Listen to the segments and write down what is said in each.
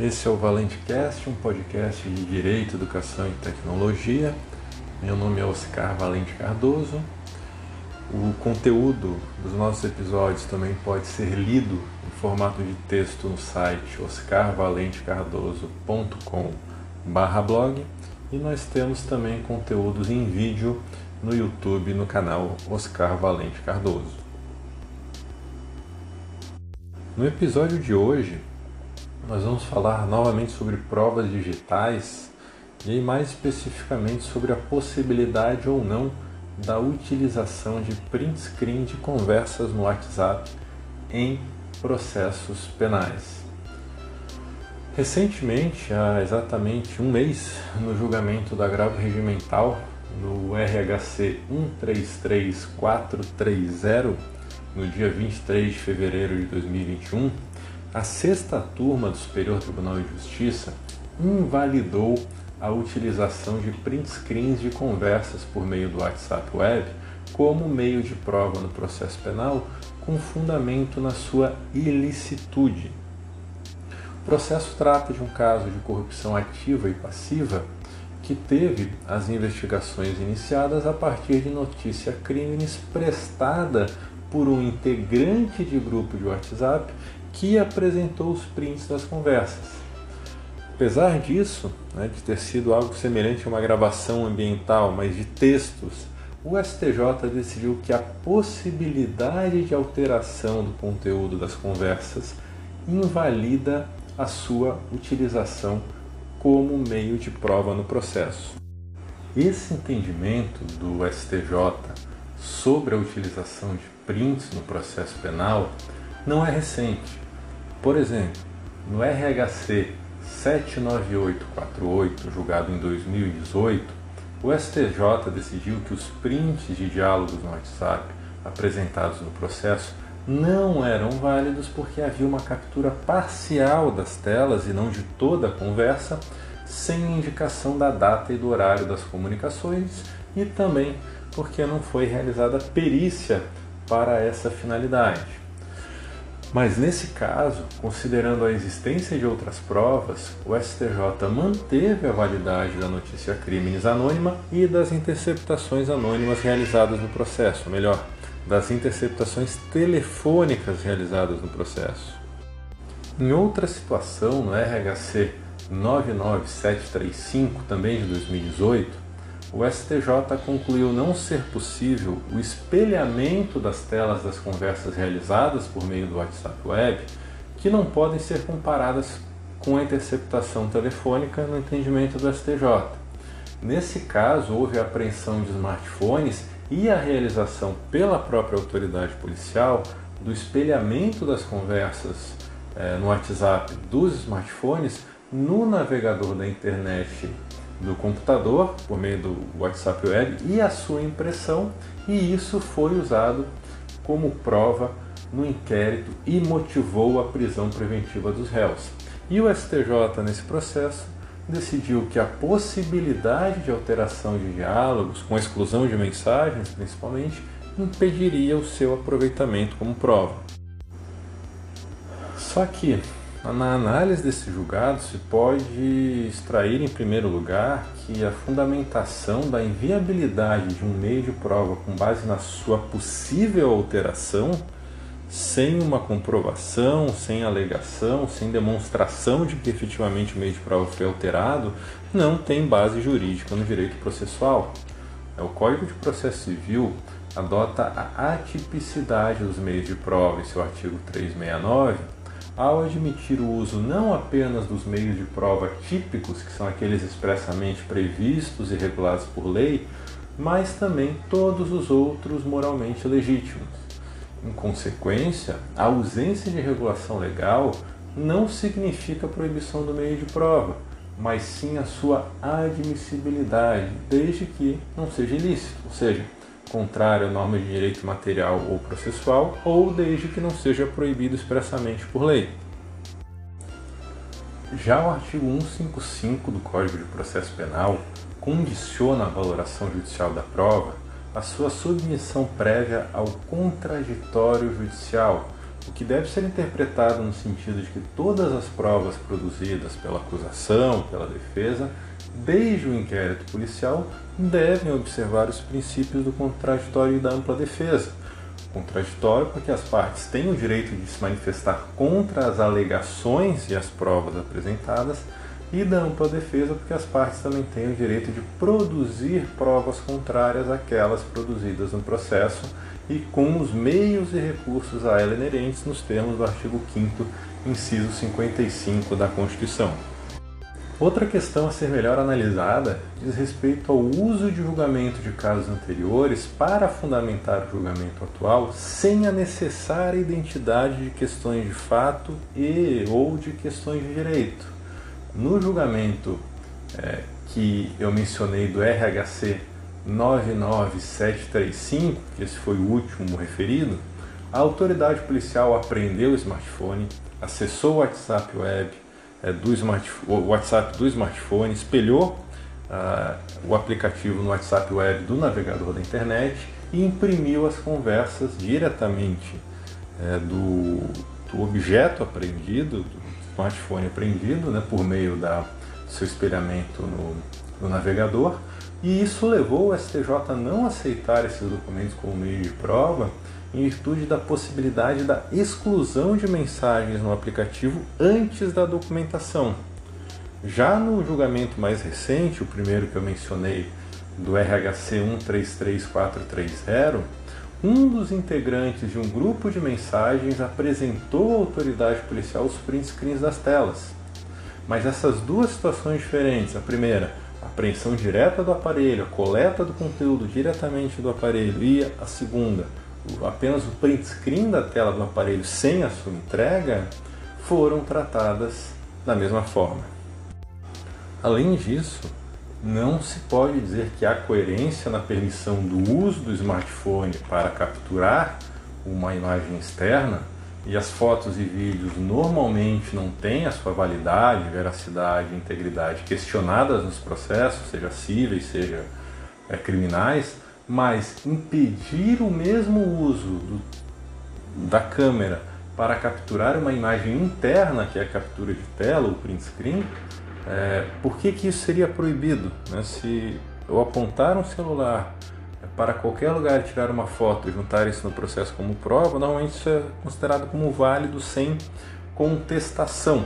Esse é o Valente Cast, um podcast de Direito, Educação e Tecnologia. Meu nome é Oscar Valente Cardoso. O conteúdo dos nossos episódios também pode ser lido em formato de texto no site oscarvalentecardoso.com/blog e nós temos também conteúdos em vídeo no YouTube no canal Oscar Valente Cardoso. No episódio de hoje, nós vamos falar novamente sobre provas digitais e mais especificamente sobre a possibilidade ou não da utilização de print screen de conversas no WhatsApp em processos penais. Recentemente, há exatamente um mês, no julgamento do agravo regimental no RHC 133430, no dia 23 de fevereiro de 2021, a sexta turma do Superior Tribunal de Justiça invalidou a utilização de print screens de conversas por meio do WhatsApp Web como meio de prova no processo penal com fundamento na sua ilicitude. O processo trata de um caso de corrupção ativa e passiva que teve as investigações iniciadas a partir de notícia crimes prestada por um integrante de grupo de WhatsApp que apresentou os prints das conversas. Apesar disso, né, de ter sido algo semelhante a uma gravação ambiental, mas de textos, o STJ decidiu que a possibilidade de alteração do conteúdo das conversas invalida a sua utilização como meio de prova no processo. Esse entendimento do STJ sobre a utilização de prints no processo penal não é recente. Por exemplo, no RHC 79848, julgado em 2018, o STJ decidiu que os prints de diálogos no WhatsApp apresentados no processo não eram válidos porque havia uma captura parcial das telas e não de toda a conversa, sem indicação da data e do horário das comunicações e também porque não foi realizada perícia para essa finalidade. Mas nesse caso, considerando a existência de outras provas, o STJ manteve a validade da notícia crimes anônima e das interceptações anônimas realizadas no processo, melhor, das interceptações telefônicas realizadas no processo. Em outra situação, no RHC 99735, também de 2018, o STJ concluiu não ser possível o espelhamento das telas das conversas realizadas por meio do WhatsApp Web, que não podem ser comparadas com a interceptação telefônica no entendimento do STJ. Nesse caso, houve a apreensão de smartphones e a realização pela própria autoridade policial do espelhamento das conversas eh, no WhatsApp dos smartphones no navegador da internet do computador por meio do WhatsApp Web e a sua impressão, e isso foi usado como prova no inquérito e motivou a prisão preventiva dos réus. E o STJ, nesse processo, decidiu que a possibilidade de alteração de diálogos, com exclusão de mensagens principalmente, impediria o seu aproveitamento como prova. Só que na análise desse julgado, se pode extrair, em primeiro lugar, que a fundamentação da inviabilidade de um meio de prova com base na sua possível alteração, sem uma comprovação, sem alegação, sem demonstração de que efetivamente o meio de prova foi alterado, não tem base jurídica no direito processual. O Código de Processo Civil adota a atipicidade dos meios de prova em seu artigo 369 ao admitir o uso não apenas dos meios de prova típicos, que são aqueles expressamente previstos e regulados por lei, mas também todos os outros moralmente legítimos. Em consequência, a ausência de regulação legal não significa proibição do meio de prova, mas sim a sua admissibilidade, desde que não seja ilícito, ou seja, contrário à norma de direito material ou processual, ou desde que não seja proibido expressamente por lei. Já o artigo 155 do Código de Processo Penal condiciona a valoração judicial da prova a sua submissão prévia ao contraditório judicial, o que deve ser interpretado no sentido de que todas as provas produzidas pela acusação, pela defesa, desde o inquérito policial, devem observar os princípios do contraditório e da ampla defesa. Contraditório porque as partes têm o direito de se manifestar contra as alegações e as provas apresentadas, e da ampla defesa porque as partes também têm o direito de produzir provas contrárias àquelas produzidas no processo e com os meios e recursos a ela inerentes nos termos do artigo 5 inciso 55 da Constituição. Outra questão a ser melhor analisada diz respeito ao uso de julgamento de casos anteriores para fundamentar o julgamento atual sem a necessária identidade de questões de fato e ou de questões de direito. No julgamento é, que eu mencionei do RHC 99735, que esse foi o último referido, a autoridade policial apreendeu o smartphone, acessou o WhatsApp web do smartphone, WhatsApp do smartphone, espelhou uh, o aplicativo no WhatsApp web do navegador da internet e imprimiu as conversas diretamente é, do, do objeto apreendido, do smartphone apreendido, né, por meio da seu espelhamento no, no navegador. E isso levou o STJ a não aceitar esses documentos como meio de prova, em virtude da possibilidade da exclusão de mensagens no aplicativo antes da documentação. Já no julgamento mais recente, o primeiro que eu mencionei, do RHC 133430, um dos integrantes de um grupo de mensagens apresentou à autoridade policial os print screens das telas. Mas essas duas situações diferentes, a primeira, apreensão direta do aparelho, a coleta do conteúdo diretamente do aparelho e a segunda, apenas o print screen da tela do aparelho sem a sua entrega, foram tratadas da mesma forma. Além disso, não se pode dizer que há coerência na permissão do uso do smartphone para capturar uma imagem externa e as fotos e vídeos normalmente não têm a sua validade, veracidade, integridade questionadas nos processos, seja cíveis, seja é, criminais, mas impedir o mesmo uso do, da câmera para capturar uma imagem interna, que é a captura de tela, o print screen, é, por que, que isso seria proibido? Né? Se eu apontar um celular para qualquer lugar tirar uma foto e juntar isso no processo como prova, normalmente isso é considerado como válido sem contestação.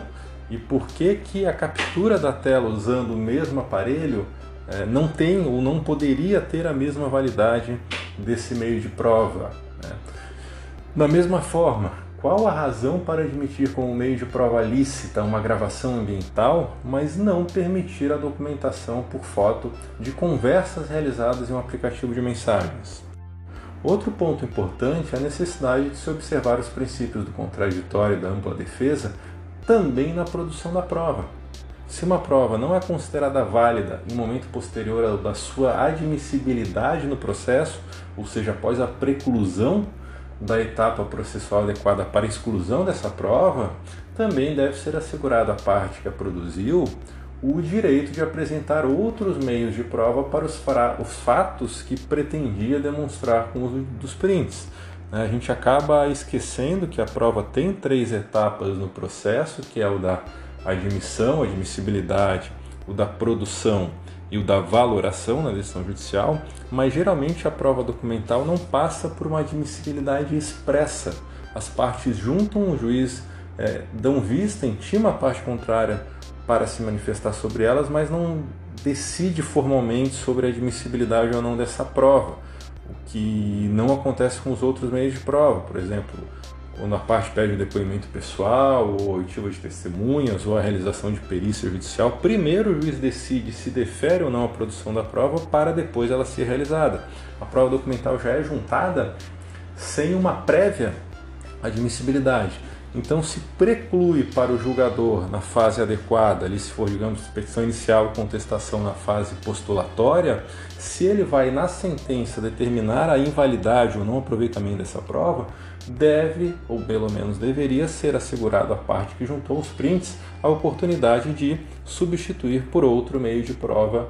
E por que, que a captura da tela usando o mesmo aparelho é, não tem ou não poderia ter a mesma validade desse meio de prova? Né? Da mesma forma, qual a razão para admitir como meio de prova lícita uma gravação ambiental, mas não permitir a documentação por foto de conversas realizadas em um aplicativo de mensagens? Outro ponto importante é a necessidade de se observar os princípios do contraditório e da ampla defesa também na produção da prova. Se uma prova não é considerada válida em momento posterior da sua admissibilidade no processo, ou seja, após a preclusão da etapa processual adequada para exclusão dessa prova, também deve ser assegurado à parte que a produziu o direito de apresentar outros meios de prova para os, os fatos que pretendia demonstrar com o uso dos prints. Né? A gente acaba esquecendo que a prova tem três etapas no processo, que é o da admissão, admissibilidade, o da produção e o da valoração na decisão judicial, mas geralmente a prova documental não passa por uma admissibilidade expressa. As partes juntam o juiz, é, dão vista, intima a parte contrária para se manifestar sobre elas, mas não decide formalmente sobre a admissibilidade ou não dessa prova, o que não acontece com os outros meios de prova. Por exemplo, quando a parte pede um depoimento pessoal, ou oitiva de testemunhas, ou a realização de perícia judicial, primeiro o juiz decide se defere ou não a produção da prova para depois ela ser realizada. A prova documental já é juntada sem uma prévia admissibilidade. Então se preclui para o julgador na fase adequada, ali se for, digamos, petição inicial e contestação na fase postulatória, se ele vai na sentença determinar a invalidade ou não aproveitamento dessa prova, deve, ou pelo menos deveria ser assegurado à parte que juntou os prints a oportunidade de substituir por outro meio de prova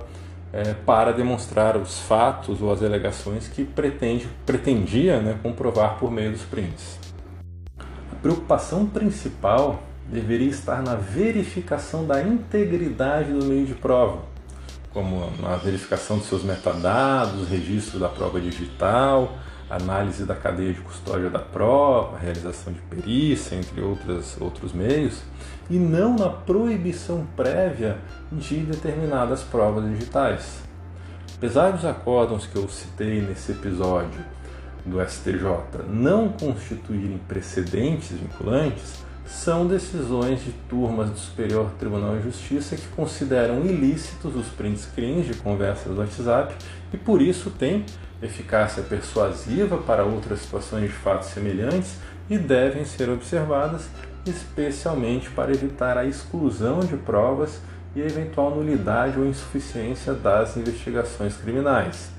é, para demonstrar os fatos ou as alegações que pretende, pretendia né, comprovar por meio dos prints. Preocupação principal deveria estar na verificação da integridade do meio de prova, como na verificação de seus metadados, registro da prova digital, análise da cadeia de custódia da prova, realização de perícia, entre outras, outros meios, e não na proibição prévia de determinadas provas digitais. Apesar dos acórdãos que eu citei nesse episódio do STJ não constituírem precedentes vinculantes, são decisões de turmas do Superior Tribunal de Justiça que consideram ilícitos os print screens de conversas do WhatsApp e por isso têm eficácia persuasiva para outras situações de fatos semelhantes e devem ser observadas especialmente para evitar a exclusão de provas e a eventual nulidade ou insuficiência das investigações criminais.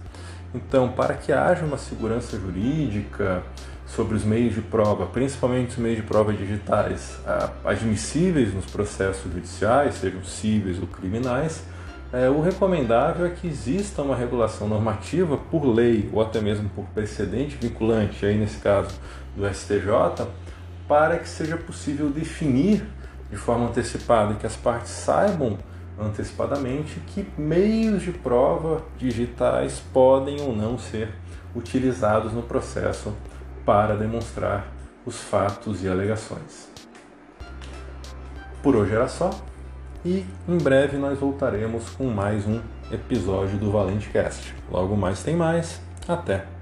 Então, para que haja uma segurança jurídica sobre os meios de prova, principalmente os meios de prova digitais, admissíveis nos processos judiciais, sejam cíveis ou criminais, é, o recomendável é que exista uma regulação normativa por lei ou até mesmo por precedente vinculante, aí nesse caso do STJ, para que seja possível definir de forma antecipada que as partes saibam antecipadamente que meios de prova digitais podem ou não ser utilizados no processo para demonstrar os fatos e alegações. Por hoje era só e em breve nós voltaremos com mais um episódio do Valente Cast. Logo mais tem mais. Até!